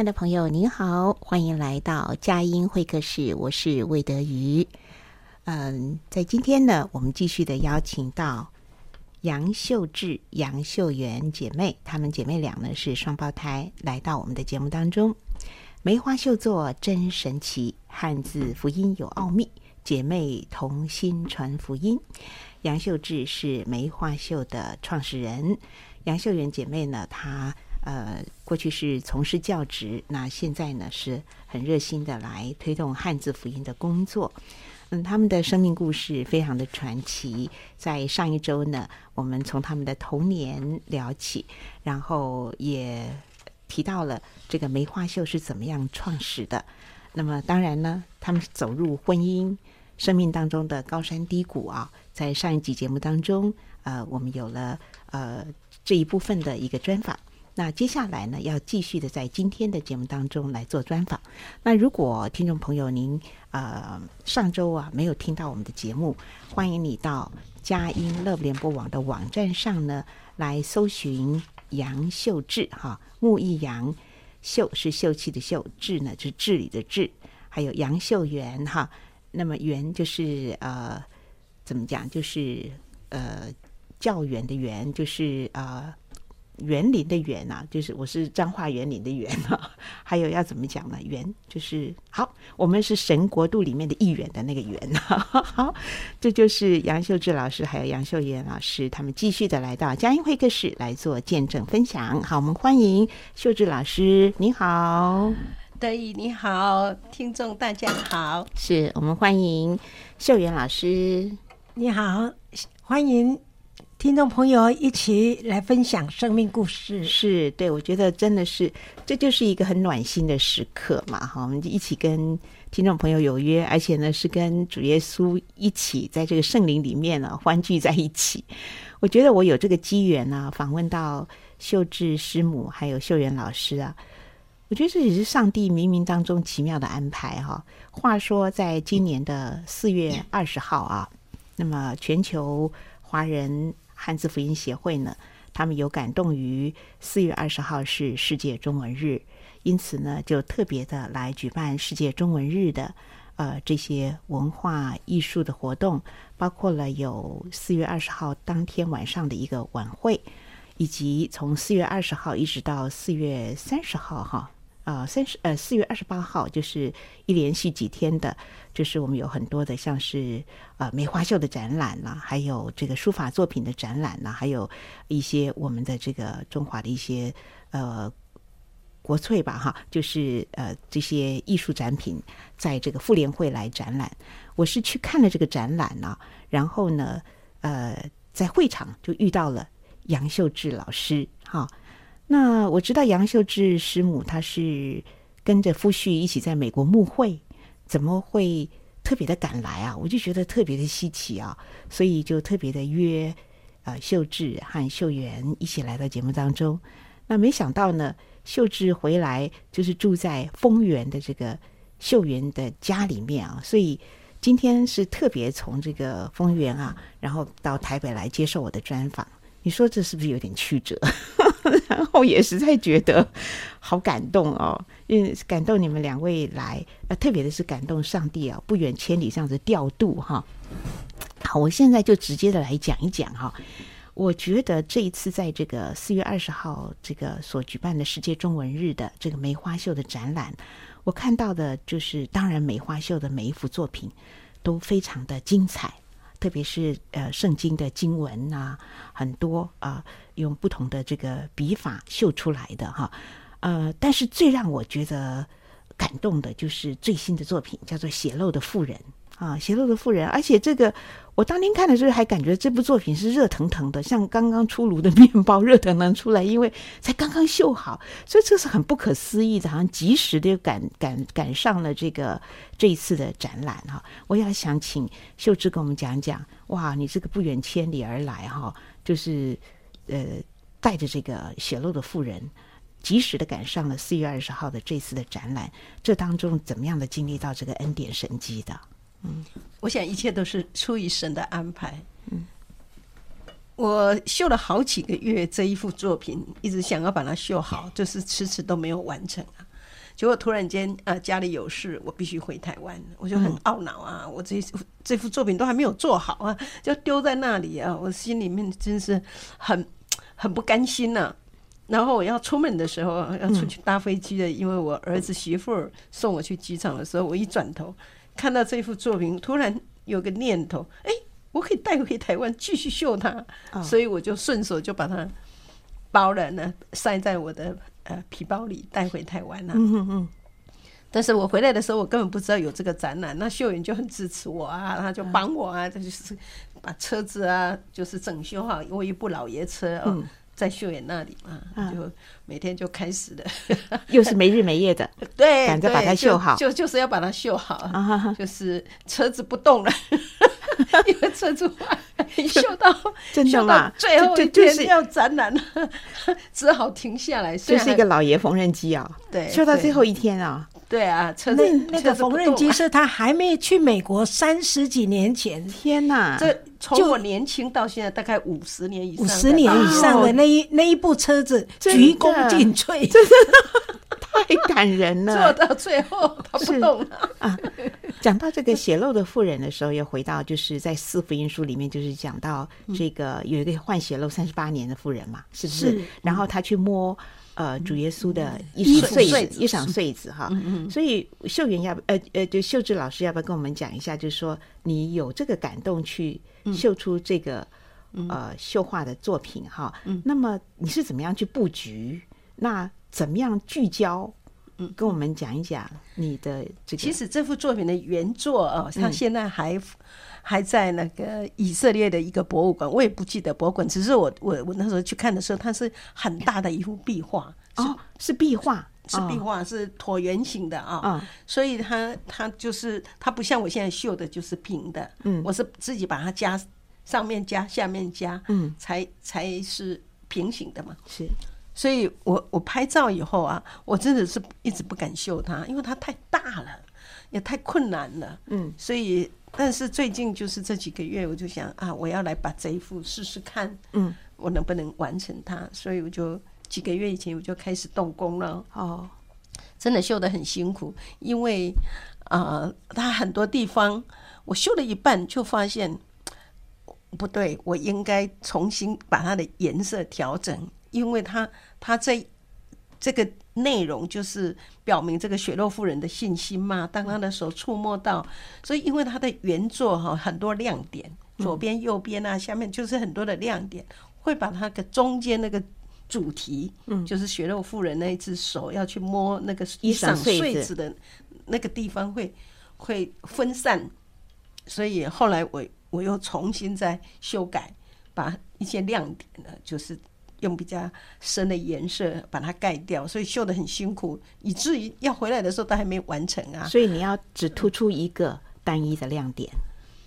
爱的朋友，您好，欢迎来到佳音会客室，我是魏德瑜。嗯，在今天呢，我们继续的邀请到杨秀智、杨秀媛姐妹，她们姐妹俩呢是双胞胎，来到我们的节目当中。梅花秀作真神奇，汉字福音有奥秘，姐妹同心传福音。杨秀智是梅花秀的创始人，杨秀媛姐妹呢，她。呃，过去是从事教职，那现在呢是很热心的来推动汉字福音的工作。嗯，他们的生命故事非常的传奇。在上一周呢，我们从他们的童年聊起，然后也提到了这个梅花秀是怎么样创始的。那么当然呢，他们走入婚姻生命当中的高山低谷啊，在上一集节目当中，呃，我们有了呃这一部分的一个专访。那接下来呢，要继续的在今天的节目当中来做专访。那如果听众朋友您呃上周啊没有听到我们的节目，欢迎你到佳音乐联播网的网站上呢来搜寻杨秀智哈，木易杨，秀是秀气的秀，智呢就是治理的治，还有杨秀元哈。那么元就是呃怎么讲，就是呃教员的员，就是呃。园林的园啊，就是我是彰化园林的园啊。还有要怎么讲呢？园就是好，我们是神国度里面的一员的那个园啊。好，这就是杨秀智老师还有杨秀妍老师，他们继续的来到嘉音会客室来做见证分享。好，我们欢迎秀智老师，你好，德意你好，听众大家好，是我们欢迎秀媛老师，你好，欢迎。听众朋友一起来分享生命故事，是对，我觉得真的是，这就是一个很暖心的时刻嘛，哈，我们就一起跟听众朋友有约，而且呢是跟主耶稣一起在这个圣灵里面呢欢聚在一起。我觉得我有这个机缘呢，访问到秀智师母还有秀媛老师啊，我觉得这也是上帝冥冥当中奇妙的安排哈。话说在今年的四月二十号啊，那么全球华人。汉字福音协会呢，他们有感动于四月二十号是世界中文日，因此呢，就特别的来举办世界中文日的呃这些文化艺术的活动，包括了有四月二十号当天晚上的一个晚会，以及从四月二十号一直到四月三十号哈。呃，三十呃，四月二十八号就是一连续几天的，就是我们有很多的，像是呃梅花秀的展览啦，还有这个书法作品的展览啦，还有一些我们的这个中华的一些呃国粹吧，哈，就是呃这些艺术展品在这个妇联会来展览。我是去看了这个展览呢，然后呢，呃，在会场就遇到了杨秀智老师，哈。那我知道杨秀智师母，她是跟着夫婿一起在美国募会，怎么会特别的赶来啊？我就觉得特别的稀奇啊，所以就特别的约呃秀智和秀媛一起来到节目当中。那没想到呢，秀智回来就是住在丰原的这个秀媛的家里面啊，所以今天是特别从这个丰原啊，然后到台北来接受我的专访。你说这是不是有点曲折？然后也实在觉得好感动哦，因为感动你们两位来，呃，特别的是感动上帝啊，不远千里这样子调度哈。好，我现在就直接的来讲一讲哈。我觉得这一次在这个四月二十号这个所举办的世界中文日的这个梅花秀的展览，我看到的就是，当然梅花秀的每一幅作品都非常的精彩。特别是呃，圣经的经文呐、很多啊、用不同的这个笔法绣出来的哈，呃，但是最让我觉得感动的就是最新的作品，叫做《血漏的妇人》。啊，血漏的妇人，而且这个我当天看的时候还感觉这部作品是热腾腾的，像刚刚出炉的面包，热腾腾出来，因为才刚刚绣好，所以这是很不可思议的，好像及时的赶赶赶上了这个这一次的展览哈。我也想请秀芝跟我们讲讲，哇，你这个不远千里而来哈，就是呃带着这个血漏的妇人，及时的赶上了四月二十号的这次的展览，这当中怎么样的经历到这个恩典神迹的？嗯，我想一切都是出于神的安排。嗯，我绣了好几个月这一幅作品，一直想要把它绣好，就是迟迟都没有完成啊。结果突然间啊，家里有事，我必须回台湾，我就很懊恼啊。我这这幅作品都还没有做好啊，就丢在那里啊，我心里面真是很很不甘心呐。然后我要出门的时候，要出去搭飞机的，因为我儿子媳妇儿送我去机场的时候，我一转头。看到这幅作品，突然有个念头，哎，我可以带回台湾继续绣它，哦，所以我就顺手就把它包了呢，塞在我的呃皮包里带回台湾了。嗯嗯。但是我回来的时候，我根本不知道有这个展览，那秀云就很支持我啊，他就帮我啊，他就是把车子啊，就是整修好，因为一部老爷车啊。嗯在秀妍那里嘛，就每天就开始了，又是没日没夜的，对，赶着把它绣好，就就，就是要把它绣好，就是车子不动了，因为车子坏，绣到绣到最后一天要展览了，只好停下来。就是一个老爷缝纫机啊，对，绣到最后一天啊。对啊，车那那个缝纫机是他还没去美国三十几年前，天哪！这从我年轻到现在大概五十年以上，五十年以上的那一那一部车子，鞠躬尽瘁，真的太感人了。做到最后他不动了啊！讲到这个血漏的妇人的时候，又回到就是在四福音书里面，就是讲到这个有一个患血漏三十八年的妇人嘛，是不是？然后他去摸。呃，主耶稣的衣裳穗子，一赏穗子哈，所以秀媛要不呃呃，就秀智老师要不要跟我们讲一下？就是说，你有这个感动去绣出这个呃绣画的作品哈，那么你是怎么样去布局？那怎么样聚焦？嗯，跟我们讲一讲你的这个。其实这幅作品的原作啊，它现在还。还在那个以色列的一个博物馆，我也不记得博物馆，只是我我我那时候去看的时候，它是很大的一幅壁画，哦，是壁画，是壁画，是椭圆形的啊，哦，所以它它就是它不像我现在绣的，就是平的，嗯，我是自己把它加上面加下面加，嗯，才才是平行的嘛，是，所以我我拍照以后啊，我真的是一直不敢秀它，因为它太大了，也太困难了，嗯，所以。但是最近就是这几个月，我就想啊，我要来把这一幅试试看，嗯，我能不能完成它？所以我就几个月以前我就开始动工了。哦，真的绣得很辛苦，因为啊，它、呃、很多地方我绣了一半就发现不对，我应该重新把它的颜色调整，因为它它这。这个内容就是表明这个血肉妇人的信心嘛。当他的手触摸到，所以因为他的原作哈很多亮点，左边、右边啊，下面就是很多的亮点，会把他的中间那个主题，嗯，就是血肉妇人那一只手要去摸那个衣裳穗子的那个地方会会分散，所以后来我我又重新再修改，把一些亮点呢，就是。用比较深的颜色把它盖掉，所以绣的很辛苦，以至于要回来的时候都还没完成啊。所以你要只突出一个单一的亮点，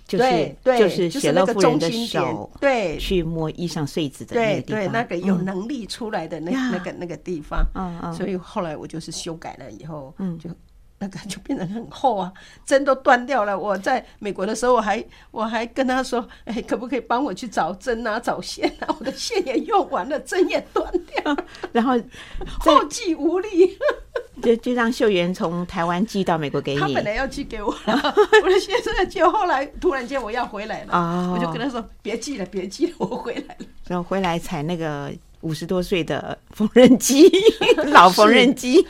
就是就是血漏妇人的手，对，去摸衣裳穗子的那个地方，对，那个有能力出来的那那个那个地方。嗯嗯。所以后来我就是修改了以后，嗯，就那个就变得很厚啊，针都断掉了。我在美国的时候，我还我还跟他说，哎，可不可以帮我去找针啊，找线啊？我的线也用完了，针也断掉，然后 后继无力，就就让秀媛从台湾寄到美国给你。他本来要寄给我了，我的先生就后来突然间我要回来了，哦、我就跟他说别寄了，别寄了，我回来了。然后回来采那个。五十多岁的缝纫机，老缝纫机。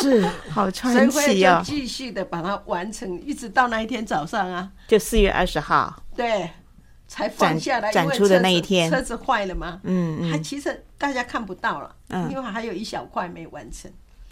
是 好传奇啊！继续的把它完成，一直到那一天早上啊，就四月二十号，对，才放下来展出的那一天，车子坏了吗，嗯嗯，还其实大家看不到了，嗯，因为还有一小块没完成，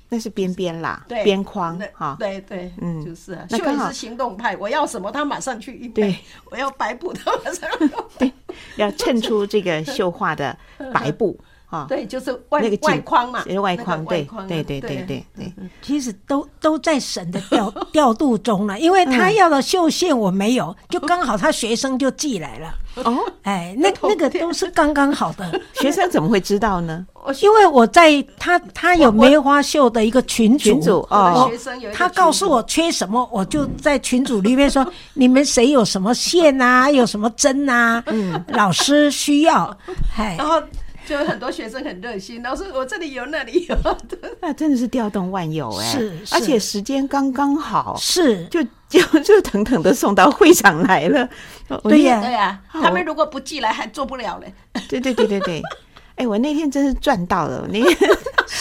那是边边啦，对，边框哈，对对，嗯，就是啊，秀媛是行动派，我要什么他马上去预备，我要白布他马上 对，要衬出这个绣画的白布。啊，对，就是外那个外框嘛，外框，对，对，对，对，对，对。其实都都在神的调 调度中了，因为他要的绣线我没有，就刚好他学生就寄来了。哦，哎，那那个都是刚刚好的。学生怎么会知道呢？因为我在他他有梅花绣的一个群组哦，他告诉我缺什么，我就在群组里面说，你们谁有什么线啊，有什么针啊，嗯，老师需要，哎，然后。就有很多学生很热心，老师，我这里有，那里有，那真的是调动万有哎，是，而且时间刚刚好，是，就就 就腾腾的送到会场来了，对呀对呀，他们如果不寄来还做不了嘞，对对对对对。哎，我那天真是赚到了！我那天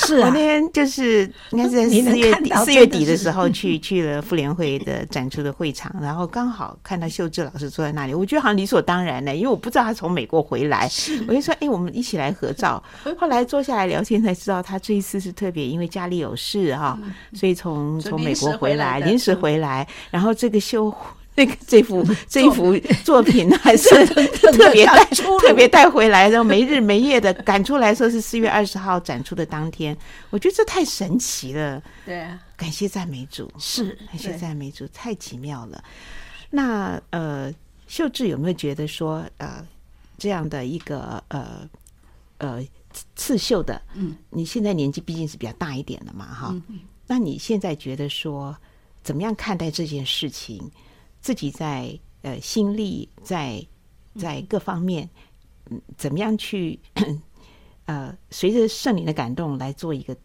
是啊，我那天就是应该是在四月底四月底的时候去去了妇联会的展出的会场，然后刚好看到秀智老师坐在那里，我觉得好像理所当然的，因为我不知道他从美国回来，我就说：“哎，我们一起来合照。”后来坐下来聊天才知道，他这一次是特别因为家里有事哈，所以从从美国回来，临时回来，然后这个秀。那个这幅这一幅 作品还是 特别带特别带回来，然后没日没夜的赶出来，说是四月二十号展出的当天，我觉得这太神奇了。对啊，感谢赞美主，是感谢赞美主，太奇妙了。那呃，秀智有没有觉得说呃这样的一个呃呃刺绣的，嗯，你现在年纪毕竟是比较大一点了嘛，哈，那你现在觉得说怎么样看待这件事情？自己在呃心力在在各方面，嗯，怎么样去 呃随着圣灵的感动来做一个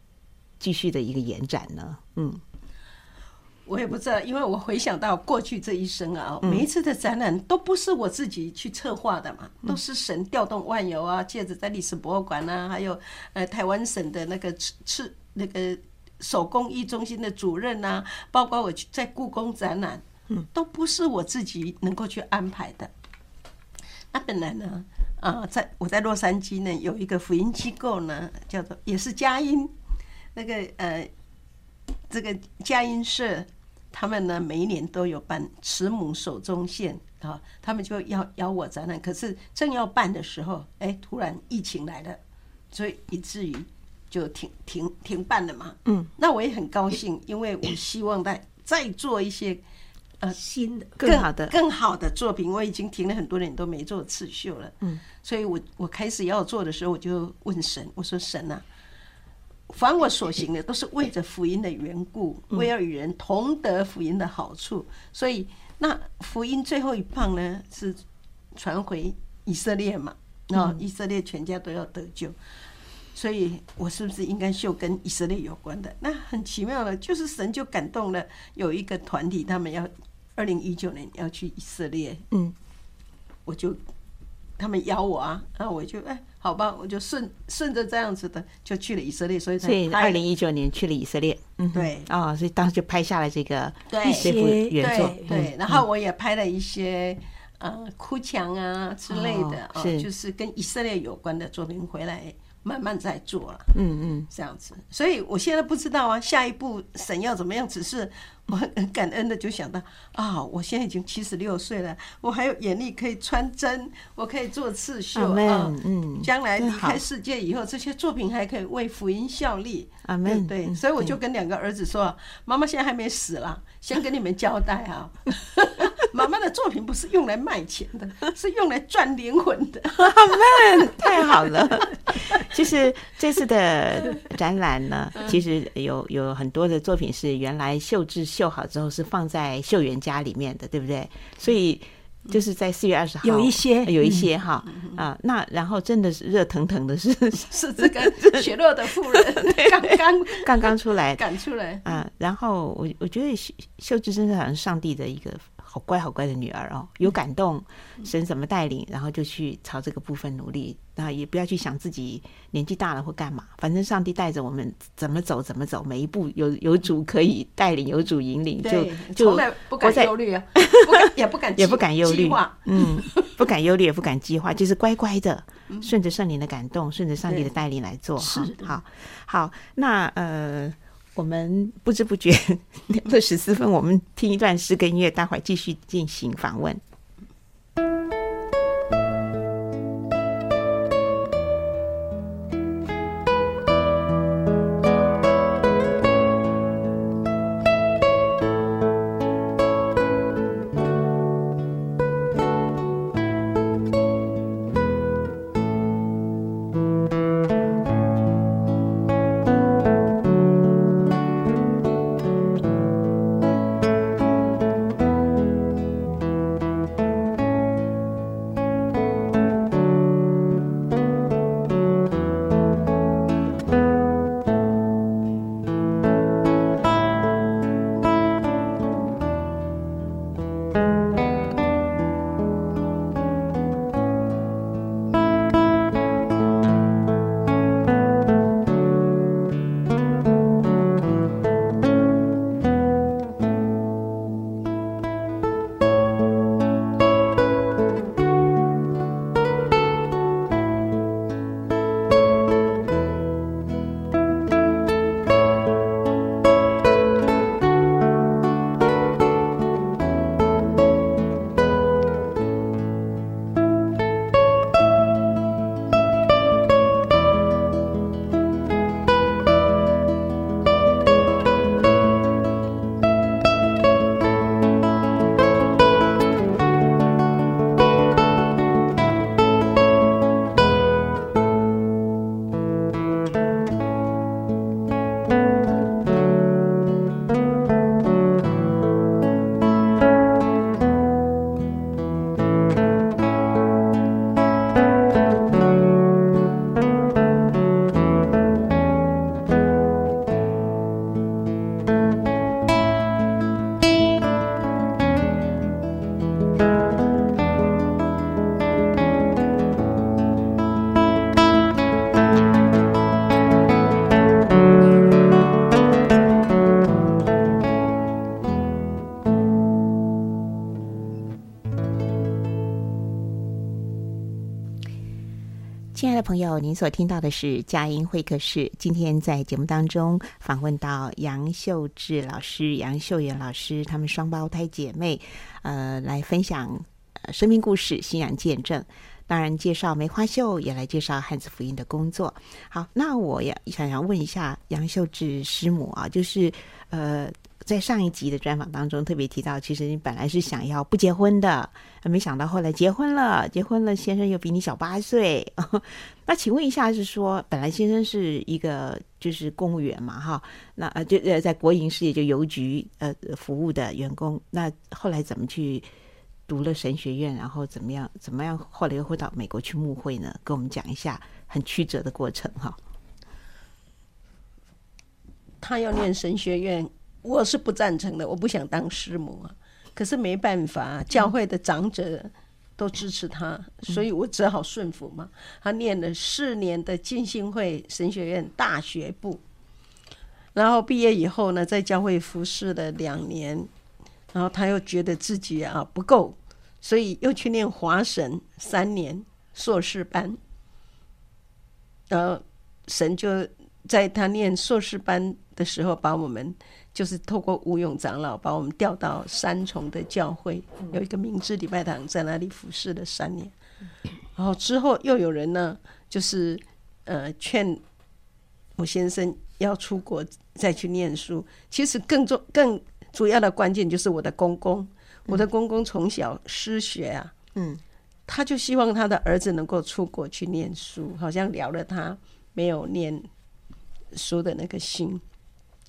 继续的一个延展呢？嗯，我也不知道，因为我回想到过去这一生啊，每一次的展览都不是我自己去策划的嘛，都是神调动万有啊，借着在历史博物馆啊，还有呃台湾省的那个赤那个手工艺中心的主任啊，包括我去在故宫展览。都不是我自己能够去安排的。那本来呢，啊，在我在洛杉矶呢，有一个福音机构呢，叫做也是佳音，那个呃，这个佳音社，他们呢每一年都有办慈母手中线啊，他们就要邀我展览，可是正要办的时候，哎，突然疫情来了，所以以至于就停停停办了嘛。嗯，那我也很高兴，因为我希望在再做一些。呃，新的、更好的、更好的作品，我已经停了很多年都没做刺绣了。嗯，所以我我开始要做的时候，我就问神，我说神啊，凡我所行的都是为着福音的缘故，为要与人同得福音的好处。所以那福音最后一棒呢，是传回以色列嘛？啊，以色列全家都要得救。所以我是不是应该绣跟以色列有关的？那很奇妙的，就是神就感动了，有一个团体，他们要。二零一九年要去以色列，嗯，我就他们邀我啊，然后我就哎，好吧，我就顺顺着这样子的就去了以色列，所以所以二零一九年去了以色列，嗯，对，哦，所以当时就拍下了这个对。这幅原作，对，然后我也拍了一些呃哭墙啊之类的，哦，就是跟以色列有关的作品回来。慢慢再做了，嗯嗯，这样子，所以我现在不知道啊，下一步神要怎么样？只是我很感恩的就想到啊，我现在已经七十六岁了，我还有眼力可以穿针，我可以做刺绣啊，嗯，将来离开世界以后，这些作品还可以为福音效力，阿门。对，所以我就跟两个儿子说，妈妈现在还没死了，先跟你们交代啊，妈妈的作品不是用来卖钱的，是用来赚灵魂的，阿门，太好了。其实这次的展览呢，其实有有很多的作品是原来绣制绣好之后是放在秀园家里面的，对不对？所以。就是在四月二十号，有一些，有一些哈啊，那然后真的是热腾腾的，是 是这个雪落的妇人 刚刚刚刚出来赶出来啊，然后我我觉得秀秀芝真的好像上帝的一个。好乖好乖的女儿哦，有感动，神怎么带领，然后就去朝这个部分努力，然后也不要去想自己年纪大了或干嘛，反正上帝带着我们怎么走怎么走，每一步有 有主可以带领，有主引领，就就不敢忧虑啊，不敢也不敢 也不敢忧虑，嗯，不敢忧虑也不敢计划，就是乖乖的顺着圣灵的感动，顺着上帝的带领来做哈，好，好，那呃。我们不知不觉 聊了十四分，我们听一段诗歌音乐，待会儿继续进行访问。您所听到的是佳音会客室。今天在节目当中访问到杨秀智老师、杨秀妍老师，她们双胞胎姐妹，呃，来分享生命故事、信仰见证。当然，介绍梅花秀，也来介绍汉字福音的工作。好，那我也想要问一下杨秀智师母啊，就是呃。在上一集的专访当中，特别提到，其实你本来是想要不结婚的，没想到后来结婚了。结婚了，先生又比你小八岁。那请问一下，是说本来先生是一个就是公务员嘛？哈，那呃就呃在国营事业就邮局呃服务的员工。那后来怎么去读了神学院，然后怎么样怎么样，后来又会到美国去牧会呢？跟我们讲一下很曲折的过程哈。他要念神学院。我是不赞成的，我不想当师母啊。可是没办法，教会的长者都支持他，所以我只好顺服嘛。他念了四年的浸信会神学院大学部，然后毕业以后呢，在教会服侍了两年，然后他又觉得自己啊不够，所以又去念华神三年硕士班。然后神就在他念硕士班的时候把我们。就是透过吴勇长老把我们调到三重的教会，有一个明治礼拜堂，在那里服侍了三年。然后之后又有人呢，就是呃劝我先生要出国再去念书。其实更重、更主要的关键就是我的公公，我的公公从小失学啊，嗯，他就希望他的儿子能够出国去念书，好像了了他没有念书的那个心。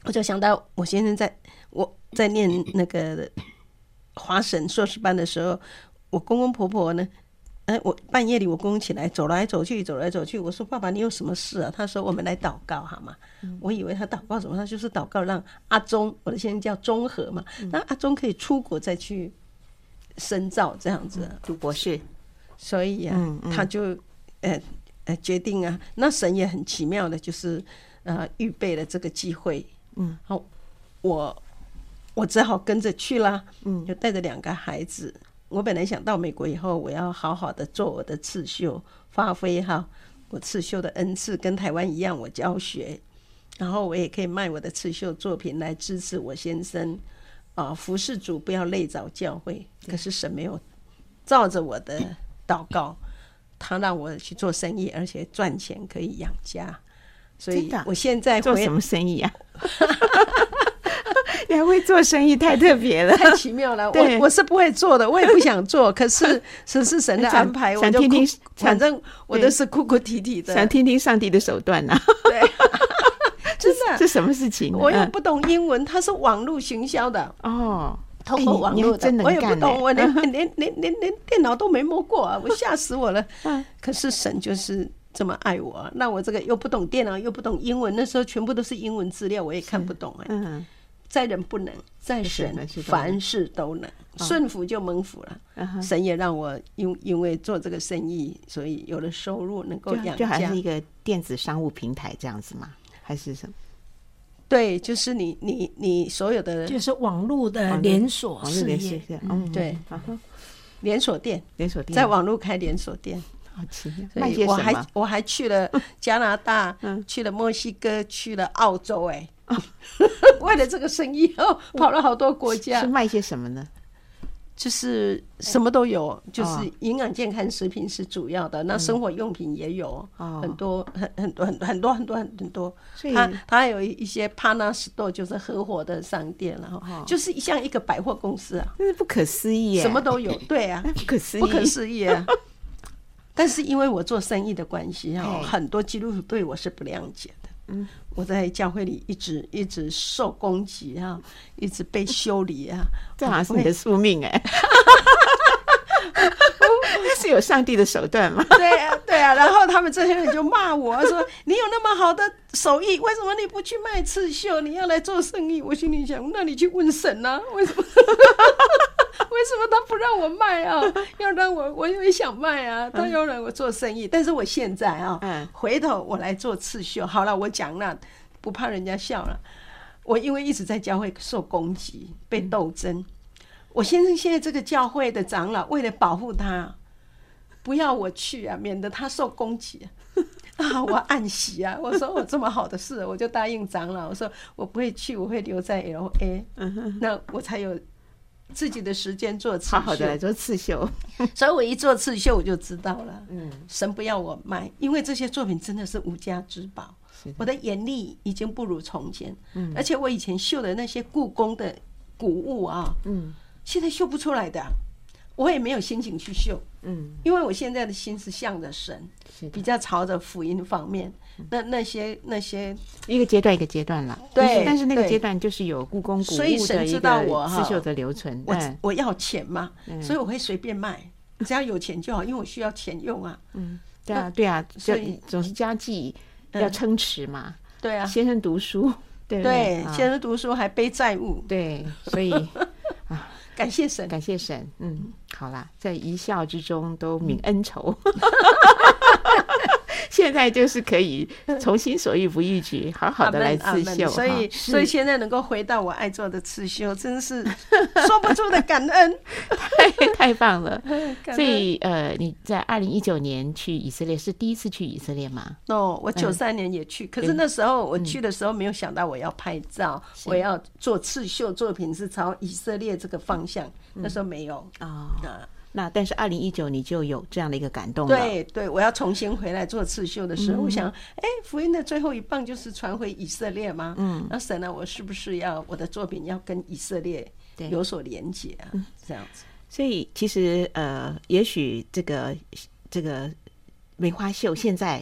我就想到我先生在我在念那个华神硕士班的时候，我公公婆婆呢，哎，我半夜里我公公起来走来走去，走来走去，我说爸爸你有什么事啊？他说我们来祷告好吗？我以为他祷告什么？他就是祷告让阿忠，我的先生叫中和嘛，那阿忠可以出国再去深造这样子，读博士。所以啊，他就呃呃决定啊，那神也很奇妙的，就是呃预备了这个机会。嗯，好，我我只好跟着去了。嗯，就带着两个孩子。我本来想到美国以后，我要好好的做我的刺绣，发挥哈我刺绣的恩赐，跟台湾一样，我教学，然后我也可以卖我的刺绣作品来支持我先生啊，服侍主，不要累着教会。可是神没有照着我的祷告，他让我去做生意，而且赚钱可以养家。所以我现在做什么生意啊？你还会做生意，太特别了，太奇妙了。我我是不会做的，我也不想做。可是 是是神的安排，我就听听。反正我都是哭哭啼啼的，想听听上帝的手段呐。对，真的。这什么事情？我又不懂英文，它是网络行销的哦，通过网络的。我也不懂，我连连连连连电脑都没摸过啊！我吓死我了。可是神就是。这么爱我，那我这个又不懂电脑，又不懂英文，那时候全部都是英文资料，我也看不懂哎。嗯，在人不能，在神凡事都能，顺服就蒙福了。神也让我因因为做这个生意，所以有了收入，能够养家。就还是一个电子商务平台这样子吗？还是什么？对，就是你你你所有的就是网络的连锁事业，嗯，对，连锁店，连锁店，在网络开连锁店。好奇，所以我还我还去了 加拿大，去了墨西哥，去了澳洲，哎，为了这个生意哦，跑了好多国家。是卖些什么呢？就是什么都有，就是营养健康食品是主要的，那生活用品也有，很多很很多很很多很多很多。他他还有一些 partner store，就是合伙的商店，然后就是像一个百货公司啊，真是不可思议，什么都有，对啊，不可思议，不可思议啊。但是因为我做生意的关系啊，很多基督徒对我是不谅解的。嗯，我在教会里一直一直受攻击啊，一直被修理啊，这好像是你的宿命哎。那是有上帝的手段吗？对啊，对啊。然后他们这些人就骂我说：“你有那么好的手艺，为什么你不去卖刺绣？你要来做生意？”我心里想：“那你去问神啊，为什么？” 为什么他不让我卖啊？要让我，我也想卖啊。他要让我做生意，但是我现在啊，回头我来做刺绣。好了，我讲了，不怕人家笑了。我因为一直在教会受攻击、被斗争。我先生现在这个教会的长老，为了保护他，不要我去啊，免得他受攻击 啊。我暗喜啊，我说我这么好的事，我就答应长老，我说我不会去，我会留在 LA。那我才有。自己的时间做刺绣，好好的来做刺绣，所以我一做刺绣我就知道了。嗯，神不要我卖，因为这些作品真的是无价之宝。我的眼力已经不如从前。嗯，而且我以前绣的那些故宫的古物啊，嗯，现在绣不出来的，我也没有心情去绣。嗯，因为我现在的心是向着神，比较朝着福音方面。那那些那些一个阶段一个阶段了，对，但是那个阶段就是有故宫古物的一个刺绣的留存。我我要钱嘛，所以我会随便卖，只要有钱就好，因为我需要钱用啊。嗯，对啊，对啊，所以总是家计要撑持嘛。对啊，先生读书，对对，先生读书还背债务，对，所以啊，感谢神，感谢神。嗯，好啦，在一笑之中都泯恩仇。现在就是可以从心所欲不逾矩，好好的来刺绣。所以，所以现在能够回到我爱做的刺绣，真是 说不出的感恩，太太棒了。所以，呃，你在二零一九年去以色列是第一次去以色列吗？哦，我九三年也去，可是那时候我去的时候没有想到我要拍照，我要做刺绣作品是朝以色列这个方向，那时候没有。啊。那但是二零一九你就有这样的一个感动了。对对，我要重新回来做刺绣的时候，我想，哎，福音的最后一棒就是传回以色列吗？嗯，那神呢，我是不是要我的作品要跟以色列有所连结啊？这样子。所以其实呃，也许这个这个梅花绣现在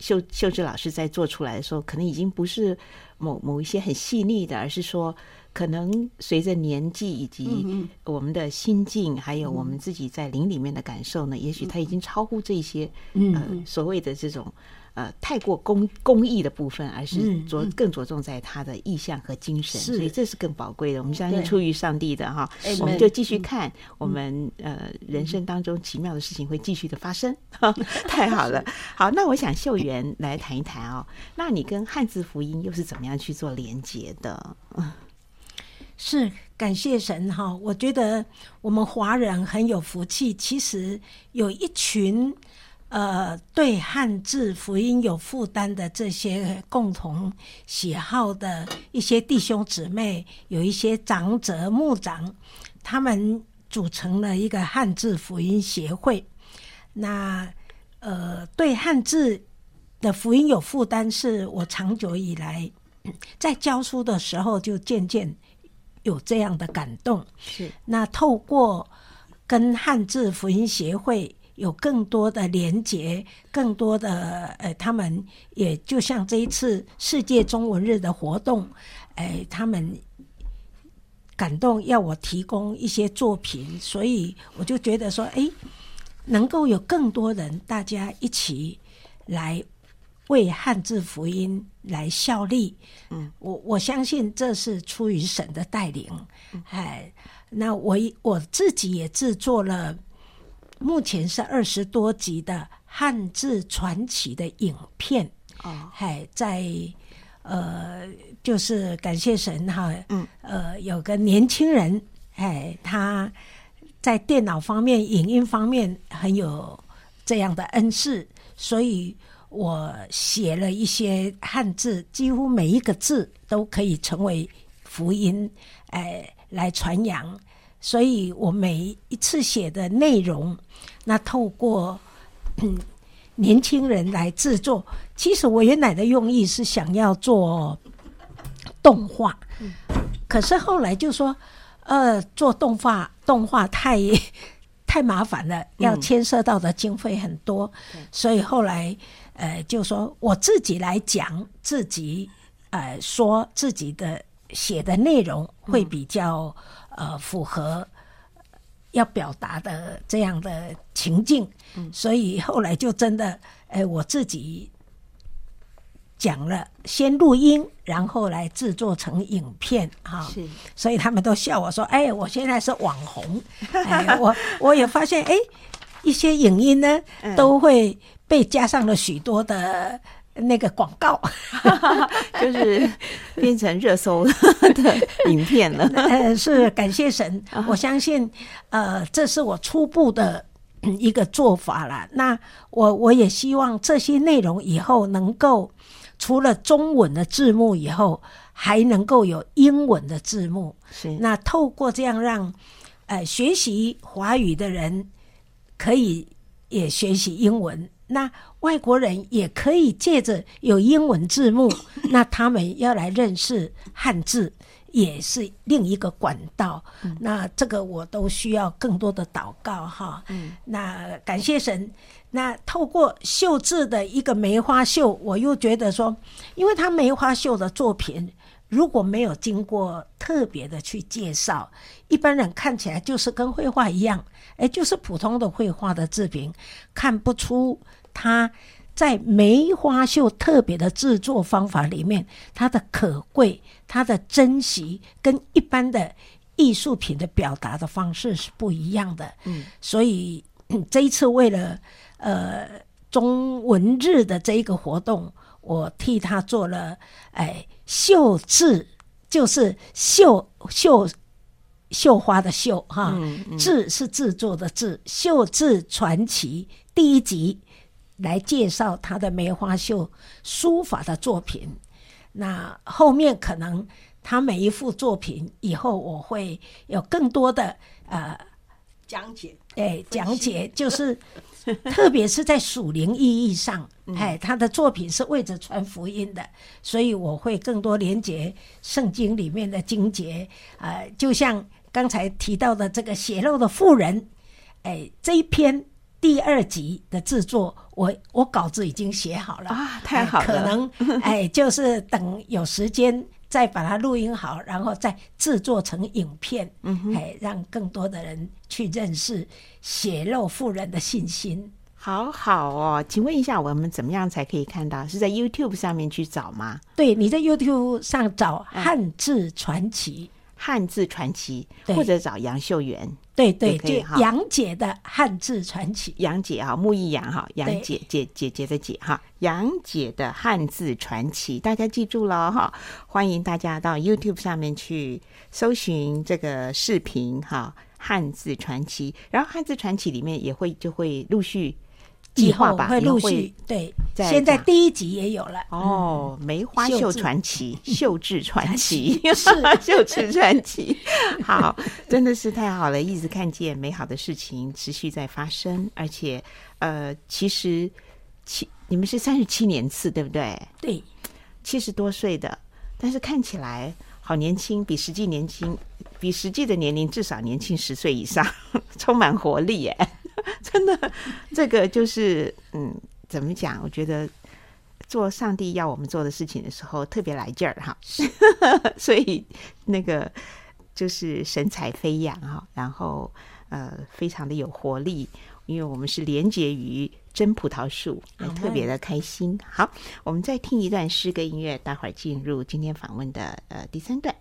秀秀芝老师在做出来的时候，可能已经不是某某一些很细腻的，而是说。可能随着年纪以及我们的心境，还有我们自己在灵里面的感受呢，也许它已经超乎这些呃所谓的这种呃太过公公益的部分，而是着更着重在他的意象和精神，所以这是更宝贵的。我们相信出于上帝的哈，我们就继续看我们呃人生当中奇妙的事情会继续的发生，太好了。好，那我想秀媛来谈一谈哦，那你跟汉字福音又是怎么样去做连接的？是感谢神哈，我觉得我们华人很有福气。其实有一群呃对汉字福音有负担的这些共同喜好的一些弟兄姊妹，有一些长者牧长，他们组成了一个汉字福音协会。那呃对汉字的福音有负担，是我长久以来在教书的时候就渐渐。有这样的感动，是那透过跟汉字福音协会有更多的连结，更多的呃，他们也就像这一次世界中文日的活动，哎，他们感动要我提供一些作品，所以我就觉得说，哎，能够有更多人大家一起来。为汉字福音来效力，嗯，我我相信这是出于神的带领，哎，那我我自己也制作了，目前是二十多集的汉字传奇的影片，哦，哎在呃，就是感谢神哈，嗯，呃，有个年轻人，哎，他在电脑方面、影音方面很有这样的恩赐，所以。我写了一些汉字，几乎每一个字都可以成为福音，哎，来传扬。所以我每一次写的内容，那透过年轻人来制作。其实我原来的用意是想要做动画，可是后来就说，呃，做动画动画太 太麻烦了，要牵涉到的经费很多，所以后来。呃，就说我自己来讲自己，呃，说自己的写的内容会比较、嗯、呃符合要表达的这样的情境，嗯、所以后来就真的，哎、呃，我自己讲了，先录音，然后来制作成影片，哈、哦，是，所以他们都笑我说，哎，我现在是网红，哎，我我也发现，哎，一些影音呢、嗯、都会。被加上了许多的那个广告，就是变成热搜的影片了。呃，是感谢神，我相信，呃，这是我初步的 一个做法了。那我我也希望这些内容以后能够除了中文的字幕以后，还能够有英文的字幕。是，那透过这样让呃学习华语的人可以也学习英文。那外国人也可以借着有英文字幕，那他们要来认识汉字，也是另一个管道。那这个我都需要更多的祷告哈。那感谢神。那透过绣字的一个梅花绣，我又觉得说，因为他梅花绣的作品如果没有经过特别的去介绍，一般人看起来就是跟绘画一样，哎，就是普通的绘画的制品，看不出。它在梅花绣特别的制作方法里面，它的可贵、它的珍惜，跟一般的艺术品的表达的方式是不一样的。嗯，所以这一次为了呃中文日的这一个活动，我替他做了哎绣字，就是绣绣绣花的绣哈，字、嗯嗯、是制作的字，绣字传奇第一集。来介绍他的梅花秀书法的作品，那后面可能他每一幅作品以后我会有更多的呃讲解，哎，讲解就是 特别是在属灵意义上，哎，他的作品是为着传福音的，所以我会更多连接圣经里面的经节，呃，就像。刚才提到的这个血肉的妇人，哎，这一篇第二集的制作，我我稿子已经写好了。啊，太好了，可能 哎，就是等有时间再把它录音好，然后再制作成影片，嗯，哎，让更多的人去认识血肉妇人的信心。好好哦，请问一下，我们怎么样才可以看到？是在 YouTube 上面去找吗？对，你在 YouTube 上找《汉字传奇》，汉字传奇，或者找杨秀媛，对对，就杨姐的《汉字传奇》。杨姐啊，木易杨哈，杨姐姐姐姐的姐哈，杨姐的《汉字传奇》，大家记住了哈，欢迎大家到 YouTube 上面去搜寻这个视频哈，《汉字传奇》，然后《汉字传奇》里面也会就会陆续。计划吧，会陆续对。现在第一集也有了哦，《梅花秀传奇》《秀智传奇》是《绣字传奇》。好，真的是太好了，一直看见美好的事情持续在发生，而且呃，其实七你们是三十七年次，对不对？对，七十多岁的，但是看起来好年轻，比实际年轻，比实际的年龄至少年轻十岁以上，充满活力耶。真的，这个就是嗯，怎么讲？我觉得做上帝要我们做的事情的时候，特别来劲儿哈。所以那个就是神采飞扬哈，然后呃，非常的有活力，因为我们是连接于真葡萄树，特别的开心。好，我们再听一段诗歌音乐，待会儿进入今天访问的呃第三段。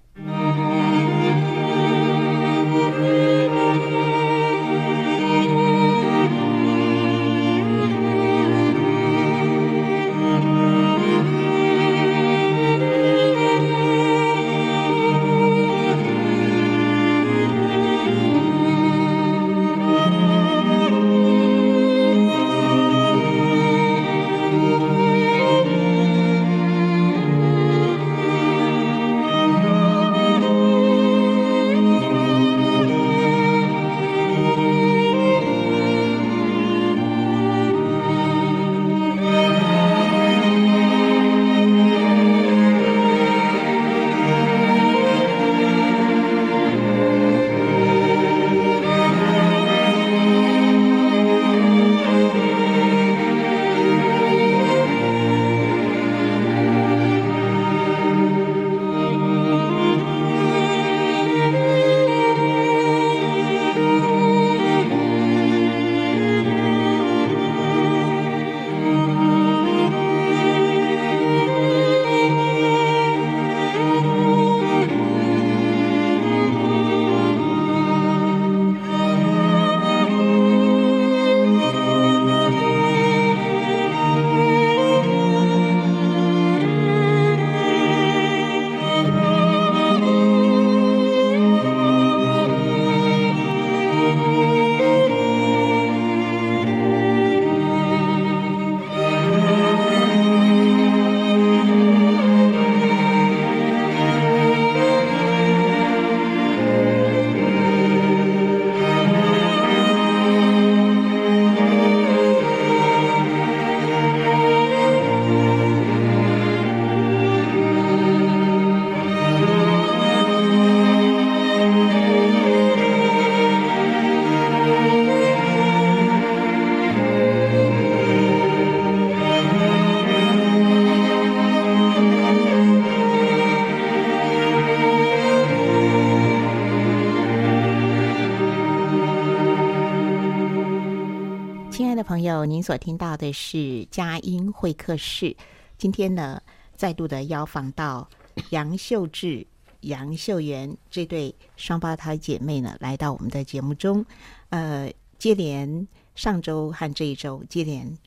您所听到的是佳音会客室。今天呢，再度的邀访到杨秀智、杨秀媛这对双胞胎姐妹呢，来到我们的节目中。呃，接连上周和这一周接连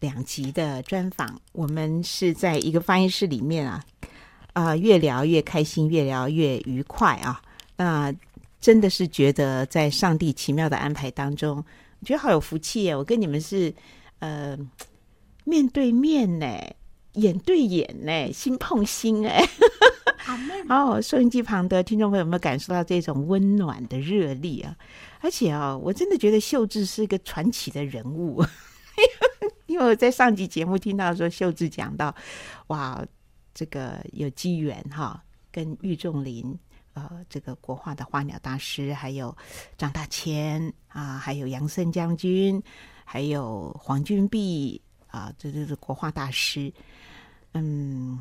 两集的专访，我们是在一个发音室里面啊，啊、越聊越开心，越聊越愉快啊。那、真的是觉得在上帝奇妙的安排当中。我觉得好有福气耶！我跟你们是，呃，面对面呢，眼对眼呢，心碰心哎。好，收音机旁的听众朋友有没有感受到这种温暖的热力啊？而且啊、哦，我真的觉得秀智是一个传奇的人物，因为我在上集节目听到说秀智讲到，哇，这个有机缘哈，跟玉仲林呃这个国画的花鸟大师，还有张大千啊，还有杨森将军，还有黄君璧啊，这这是国画大师。嗯，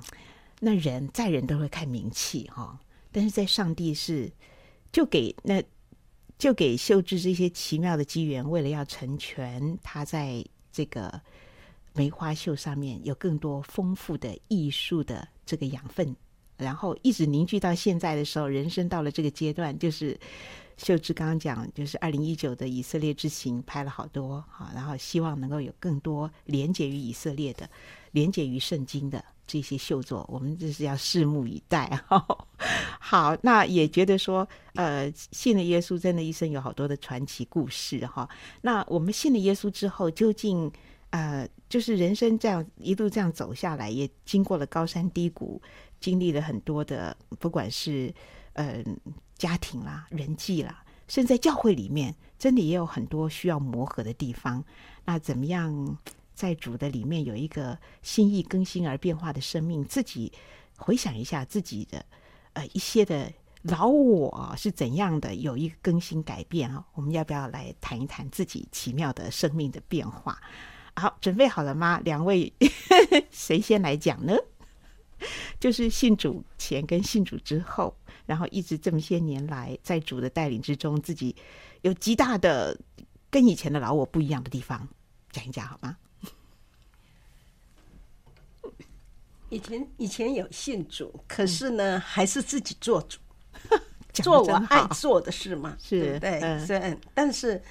那人在人都会看名气哈、哦，但是在上帝是就给那就给秀智这些奇妙的机缘，为了要成全他在这个梅花绣上面有更多丰富的艺术的这个养分，然后一直凝聚到现在的时候，人生到了这个阶段，就是秀智刚刚讲，就是二零一九的以色列之行拍了好多哈，然后希望能够有更多连接于以色列的。连接于圣经的这些秀作，我们就是要拭目以待哈。好，那也觉得说，呃，信了耶稣，真的一生有好多的传奇故事哈。那我们信了耶稣之后，究竟呃，就是人生这样一路这样走下来，也经过了高山低谷，经历了很多的，不管是呃家庭啦、人际啦，甚至在教会里面，真的也有很多需要磨合的地方。那怎么样？在主的里面有一个心意更新而变化的生命，自己回想一下自己的呃一些的老我是怎样的，有一个更新改变啊？我们要不要来谈一谈自己奇妙的生命的变化？好，准备好了吗？两位 谁先来讲呢？就是信主前跟信主之后，然后一直这么些年来在主的带领之中，自己有极大的跟以前的老我不一样的地方，讲一讲好吗？以前以前有信主，可是呢，还是自己做主，做我爱做的事嘛，是对，虽然但是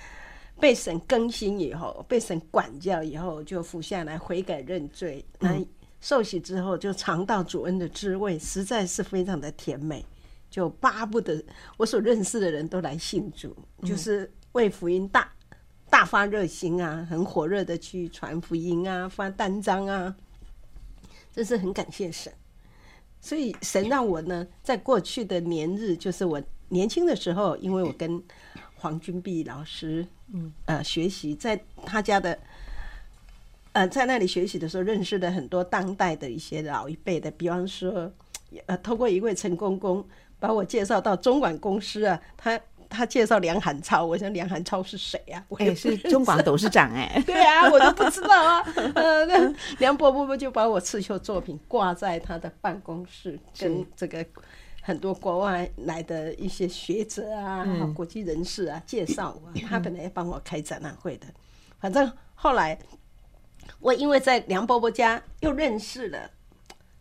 被神更新以后，被神管教以后，就服下来悔改认罪，那受洗之后就尝到主恩的滋味，实在是非常的甜美，就巴不得我所认识的人都来信主，就是为福音大大发热心啊，很火热的去传福音啊，发单张啊。真是很感谢神，所以神让我呢，在过去的年日，就是我年轻的时候，因为我跟黄君璧老师，嗯，呃，学习在他家的，呃，在那里学习的时候，认识了很多当代的一些老一辈的，比方说，呃，透过一位陈公公把我介绍到中广公司啊，他。他介绍梁寒超，我想梁寒超是谁呀？我 也是中广董事长哎。对啊，我都不知道啊。呃，那 梁伯伯就把我刺绣作品挂在他的办公室，跟这个很多国外来的一些学者啊、国际人士啊介绍我。他本来要帮我开展览会的，反正后来我因为在梁伯伯家又认识了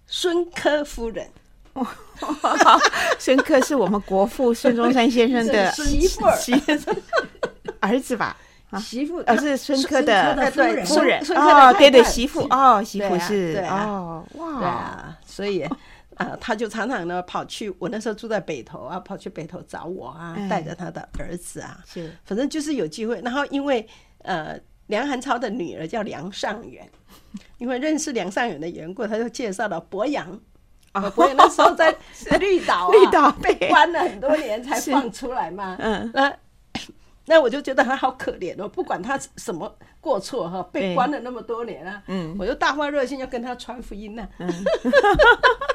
孙科夫人。哦，孙科是我们国父孙中山先生的媳妇儿，儿子吧？媳妇，而是孙科的夫人哦，对对，媳妇哦，媳妇是哦，哇，对啊，所以啊，他就常常呢跑去，我那时候住在北头啊，跑去北头找我啊，带着他的儿子啊，是，反正就是有机会。然后因为呃，梁寒超的女儿叫梁尚远，因为认识梁尚远的缘故，他就介绍了博洋。啊，博阳那时候在 绿岛，啊，绿岛被关了很多年才放出来嘛。嗯，那那我就觉得他好可怜哦，不管他什么过错哈，被关了那么多年啊，嗯，我就大发热心要跟他传福音呢。嗯，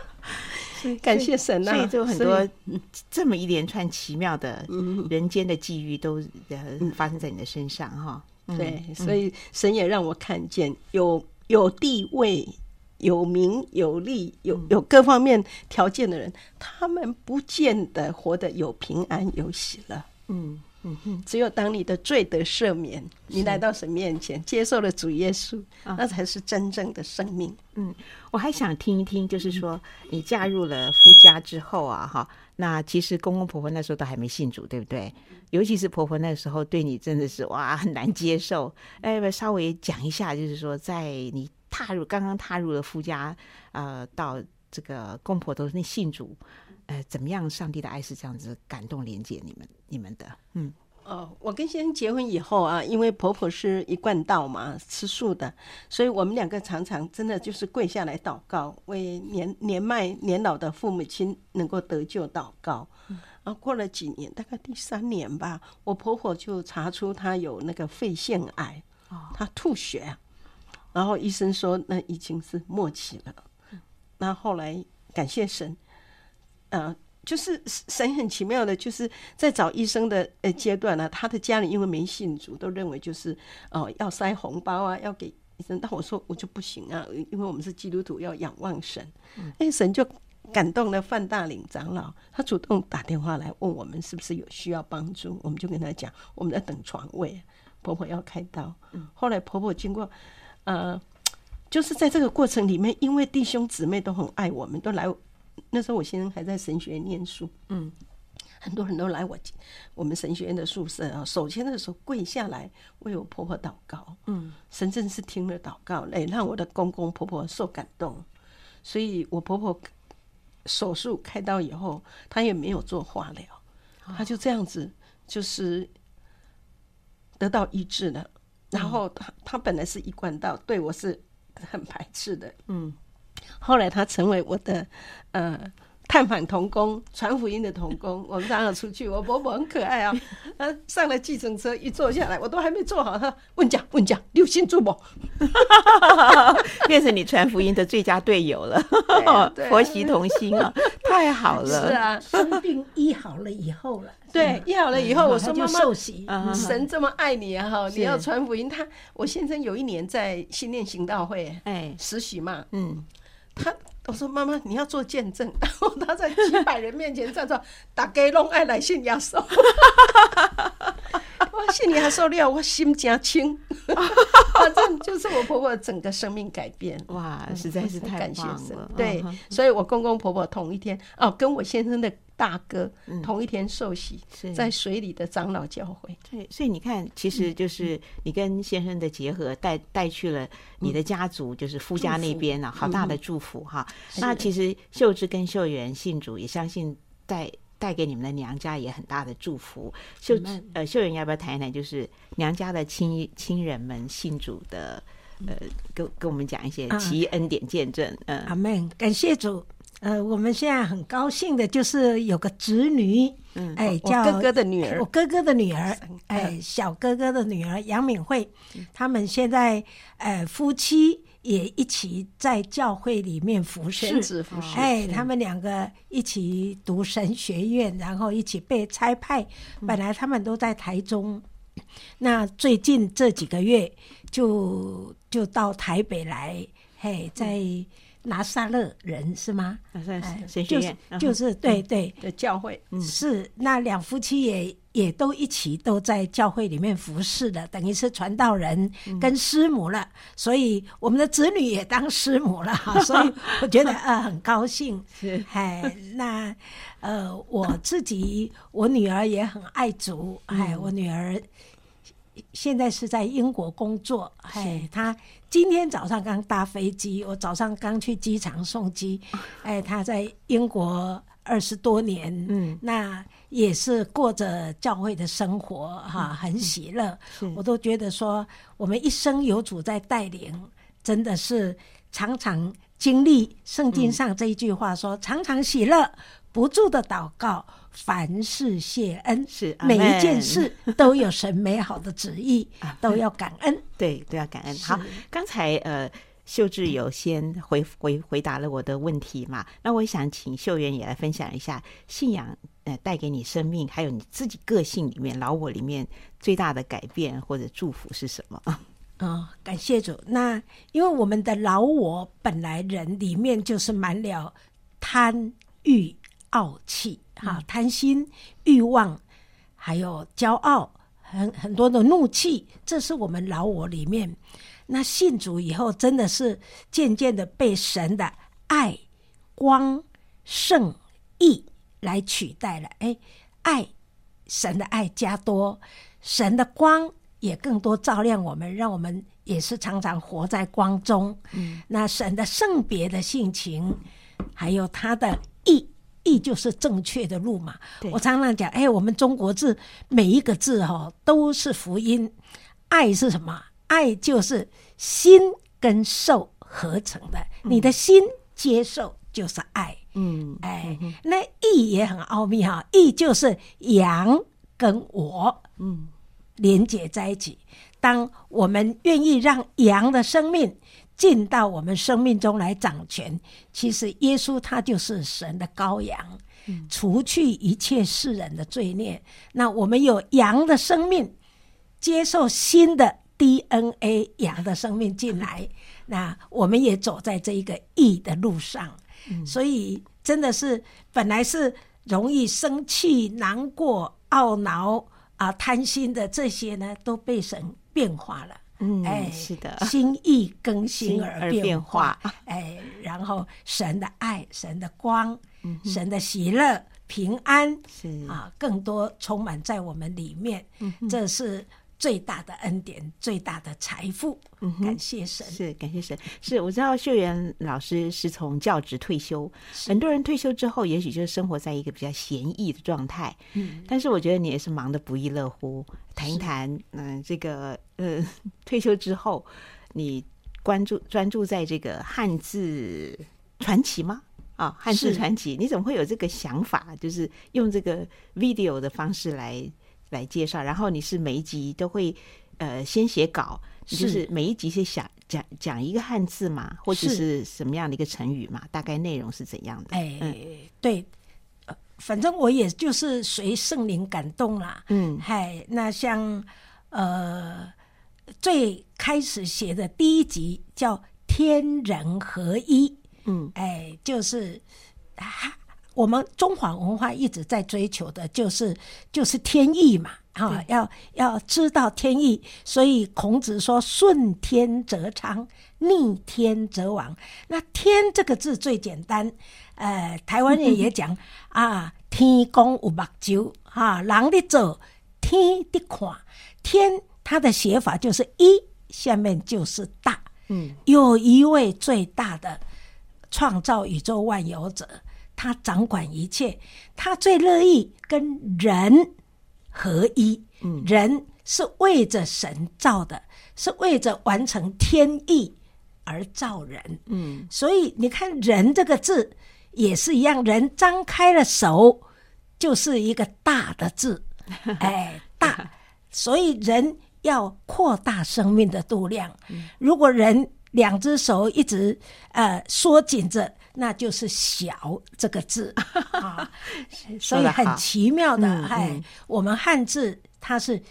感谢神啊，所以就很多这么一连串奇妙的人间的际遇都发生在你的身上哈。对，所以神也让我看见有有地位。有名有利有有各方面条件的人，他们不见得活得有平安有喜乐。嗯嗯，只有当你的罪得赦免，你来到神面前，接受了主耶稣，那才是真正的生命。嗯，我还想听一听，就是说你嫁入了夫家之后啊，哈，那其实公公婆婆那时候都还没信主，对不对？尤其是婆婆那时候对你真的是哇很难接受。哎，稍微讲一下，就是说在你。踏入刚刚踏入了夫家，呃，到这个公婆都是那信主，呃，怎么样？上帝的爱是这样子感动连接你们你们的，嗯，哦，我跟先生结婚以后啊，因为婆婆是一贯道嘛，吃素的，所以我们两个常常真的就是跪下来祷告，为年年迈年老的父母亲能够得救祷告。嗯，然后过了几年，大概第三年吧，我婆婆就查出她有那个肺腺癌，哦，她吐血。然后医生说那已经是末期了，那后来感谢神，呃，就是神很奇妙的，就是在找医生的呃阶段呢、啊，他的家人因为没信主，都认为就是哦、呃、要塞红包啊，要给医生。但我说我就不行啊，因为我们是基督徒，要仰望神。哎，神就感动了范大领长老，他主动打电话来问我们是不是有需要帮助，我们就跟他讲我们在等床位，婆婆要开刀。后来婆婆经过呃。就是在这个过程里面，因为弟兄姊妹都很爱我们，都来。那时候我先生还在神学院念书，嗯，很多人都来我我们神学院的宿舍啊，手牵的时候跪下来为我婆婆祷告，嗯，神真是听了祷告，哎，让我的公公婆婆受感动。所以我婆婆手术开刀以后，她也没有做化疗，她就这样子就是得到医治了。然后她她本来是一贯道，对我是。很排斥的，嗯，后来他成为我的呃探访童工、传福音的童工。我们常常出去，我伯伯很可爱啊，他上了计程车一坐下来，我都还没坐好，他问讲问讲，六星主母，变成你传福音的最佳队友了，婆媳同心啊，太好了。是啊，生病医好了以后了。对，医好了以后，我说妈妈，神这么爱你啊！哈，你要传福音。他，我先生有一年在新念行道会，哎，实习嘛，嗯，他我说妈妈，你要做见证，然后他在几百人面前站着，大家拢爱来信耶稣，我信耶稣了，我心真轻，反正就是我婆婆整个生命改变，哇，实在是太感谢神。对，所以我公公婆婆同一天哦，跟我先生的。大哥，同一天受洗，在水里的长老教会。对，所以你看，其实就是你跟先生的结合，带带去了你的家族，就是夫家那边啊，好大的祝福哈。那其实秀芝跟秀媛信主，也相信带带给你们的娘家也很大的祝福。秀呃，秀云要不要谈一谈，就是娘家的亲亲人们信主的，呃，跟跟我们讲一些奇恩典见证。嗯，阿门，感谢主。呃，我们现在很高兴的，就是有个侄女，嗯，哎，叫哥哥的女儿，我哥哥的女儿，哎，小哥哥的女儿杨敏慧，他们现在，呃，夫妻也一起在教会里面服侍，哎，他们两个一起读神学院，然后一起被差派，本来他们都在台中，那最近这几个月就就到台北来，嘿，在。拿撒勒人是吗？神学院就是就是对对的教会，是那两夫妻也也都一起都在教会里面服侍的，等于是传道人跟师母了，所以我们的子女也当师母了，所以我觉得呃很高兴。是哎，那呃我自己我女儿也很爱主，哎，我女儿。现在是在英国工作，哎，他今天早上刚搭飞机，我早上刚去机场送机，哎，他在英国二十多年，嗯，那也是过着教会的生活，哈，很喜乐，我都觉得说，我们一生有主在带领，真的是常常经历圣经上这一句话说，常常喜乐，不住的祷告。凡事谢恩，是每一件事 都有神美好的旨意，都要感恩。对，都要感恩。好，刚才呃，秀智有先回回回答了我的问题嘛？那我想请秀媛也来分享一下信仰呃带给你生命，还有你自己个性里面老我里面最大的改变或者祝福是什么？哦，感谢主。那因为我们的老我本来人里面就是满了贪欲傲气。哈，贪心、欲望，还有骄傲，很很多的怒气，这是我们老我里面。那信主以后，真的是渐渐的被神的爱、光、圣、意来取代了。哎，爱，神的爱加多，神的光也更多照亮我们，让我们也是常常活在光中。嗯，那神的圣别的性情，还有他的义。就是正确的路嘛。我常常讲，哎，我们中国字每一个字哈都是福音。爱是什么？爱就是心跟受合成的。你的心接受就是爱。嗯，哎，那义也很奥秘哈。义就是羊跟我嗯连接在一起。当我们愿意让羊的生命进到我们生命中来掌权。其实耶稣他就是神的羔羊，嗯、除去一切世人的罪孽。那我们有羊的生命，接受新的 DNA 羊的生命进来，那我们也走在这一个义的路上。嗯、所以真的是本来是容易生气、难过、懊恼啊、贪心的这些呢，都被神变化了。嗯，哎，是的，心意更新而变化，而变化。哎，然后神的爱、神的光、嗯、神的喜乐、平安是。啊，更多充满在我们里面，嗯、这是。最大的恩典，最大的财富，嗯，感谢神，是感谢神。是我知道秀媛老师是从教职退休，很多人退休之后，也许就是生活在一个比较闲逸的状态。嗯，但是我觉得你也是忙得不亦乐乎。谈一谈，嗯、呃，这个呃，退休之后，你关注专注在这个汉字传奇吗？啊，汉字传奇，你怎么会有这个想法？就是用这个 video 的方式来。来介绍，然后你是每一集都会呃先写稿，就是每一集先想讲讲一个汉字嘛，或者是什么样的一个成语嘛？大概内容是怎样的？哎，嗯、对，反正我也就是随圣灵感动啦。嗯，嗨，那像呃最开始写的第一集叫“天人合一”，嗯，哎，就是。我们中华文化一直在追求的就是就是天意嘛，啊，要要知道天意，所以孔子说顺天则昌，逆天则亡。那天这个字最简单，呃，台湾人也讲 啊，天公有目睭，哈，人的走，天的看，天它的写法就是一，下面就是大，嗯，有一位最大的创造宇宙万有者。他掌管一切，他最乐意跟人合一。嗯，人是为着神造的，是为着完成天意而造人。嗯，所以你看“人”这个字也是一样，人张开了手就是一个大的字，哎，大。所以人要扩大生命的度量。如果人两只手一直呃缩紧着。那就是“小”这个字 啊，所以很奇妙的。哎、嗯，我们汉字它是，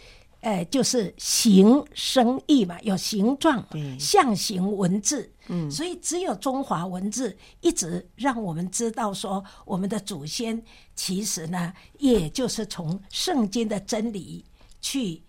呃，就是形声意嘛，有形状，对象形文字。嗯，所以只有中华文字一直让我们知道说，我们的祖先其实呢，也就是从圣经的真理去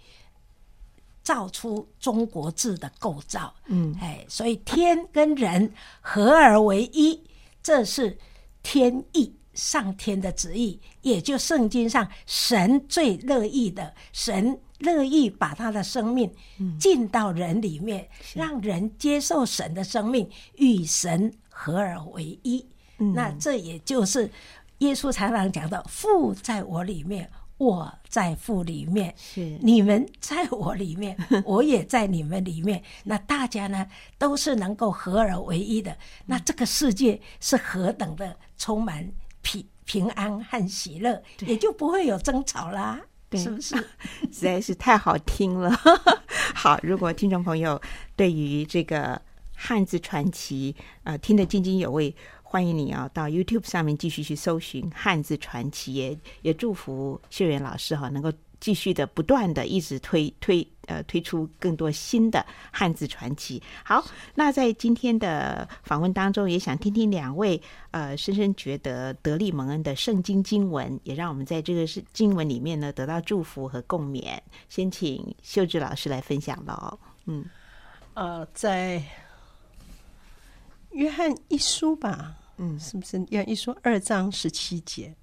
造出中国字的构造。嗯，哎，所以天跟人合而为一。这是天意，上天的旨意，也就圣经上神最乐意的，神乐意把他的生命进到人里面，嗯、让人接受神的生命，与神合而为一。嗯、那这也就是耶稣常常讲的：“父在我里面。”我在父里面，是你们在我里面，我也在你们里面。那大家呢，都是能够合而为一的。那这个世界是何等的充满平平安和喜乐，也就不会有争吵啦，是不是？实在是太好听了。好，如果听众朋友对于这个汉字传奇，呃，听得津津有味。欢迎你啊，到 YouTube 上面继续去搜寻汉字传奇，也也祝福秀媛老师哈，能够继续的不断的一直推推呃推出更多新的汉字传奇。好，那在今天的访问当中，也想听听两位呃深深觉得得力蒙恩的圣经经文，也让我们在这个是经文里面呢得到祝福和共勉。先请秀智老师来分享喽。嗯，呃，在。约翰一书吧，嗯，是不是约翰一说二章十七节？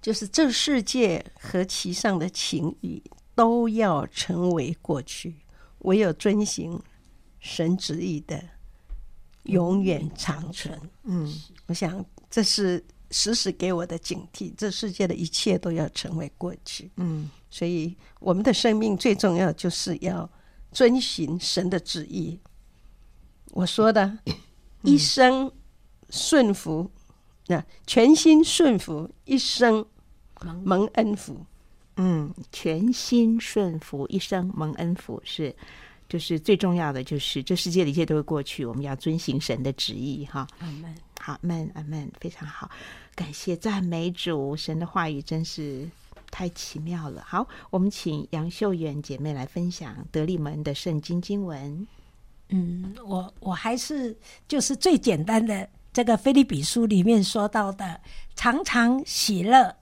就是这世界和其上的情欲都要成为过去，唯有遵行神旨意的永远长存。嗯，我想这是时时给我的警惕。这世界的一切都要成为过去。嗯，所以我们的生命最重要就是要遵循神的旨意。我说的，一生顺服，那、嗯、全心顺服，一生蒙恩福。嗯，全心顺服，一生蒙恩福是就是最重要的就是这世界的一切都会过去，我们要遵行神的旨意哈。阿门。好，阿门，阿门，非常好，感谢赞美主，神的话语真是太奇妙了。好，我们请杨秀媛姐妹来分享德利门的圣经经文。嗯，我我还是就是最简单的这个腓立比书里面说到的，常常喜乐，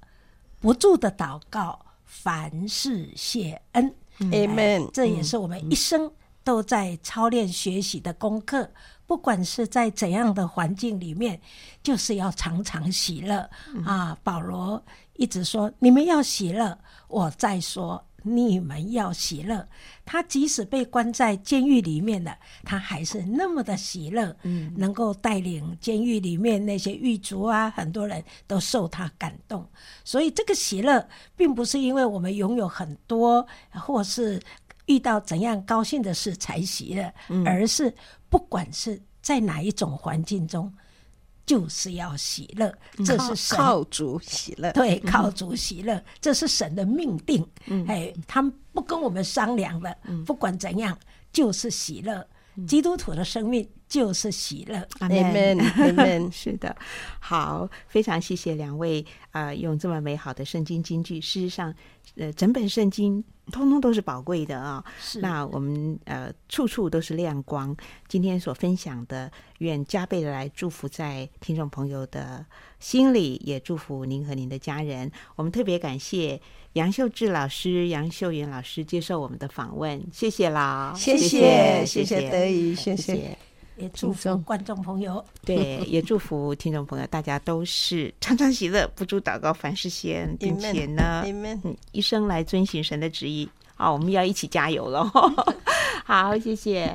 不住的祷告，凡事谢恩。Amen。这也是我们一生都在操练学习的功课。不管是在怎样的环境里面，就是要常常喜乐啊！保罗一直说：“你们要喜乐。”我再说。你们要喜乐。他即使被关在监狱里面了，他还是那么的喜乐。嗯，能够带领监狱里面那些狱卒啊，很多人都受他感动。所以这个喜乐，并不是因为我们拥有很多，或是遇到怎样高兴的事才喜乐，而是不管是在哪一种环境中。就是要喜乐，这是神靠主喜乐。对，靠主喜乐，这是神的命定。嗯，哎，他们不跟我们商量的，不管怎样，就是喜乐。基督徒的生命就是喜乐。阿门，阿门。是的，好，非常谢谢两位啊、呃，用这么美好的圣经金句。事实上，呃，整本圣经。通通都是宝贵的啊、哦！是那我们呃，处处都是亮光。今天所分享的，愿加倍的来祝福在听众朋友的心里，也祝福您和您的家人。我们特别感谢杨秀智老师、杨秀云老师接受我们的访问，谢谢啦！谢谢，谢谢德语，谢谢。也祝福观众朋友，对，也祝福听众朋友，大家都是常常喜乐，不住祷告，凡事谢恩，并且呢.嗯，一生来遵循神的旨意。好，我们要一起加油喽。好，谢谢。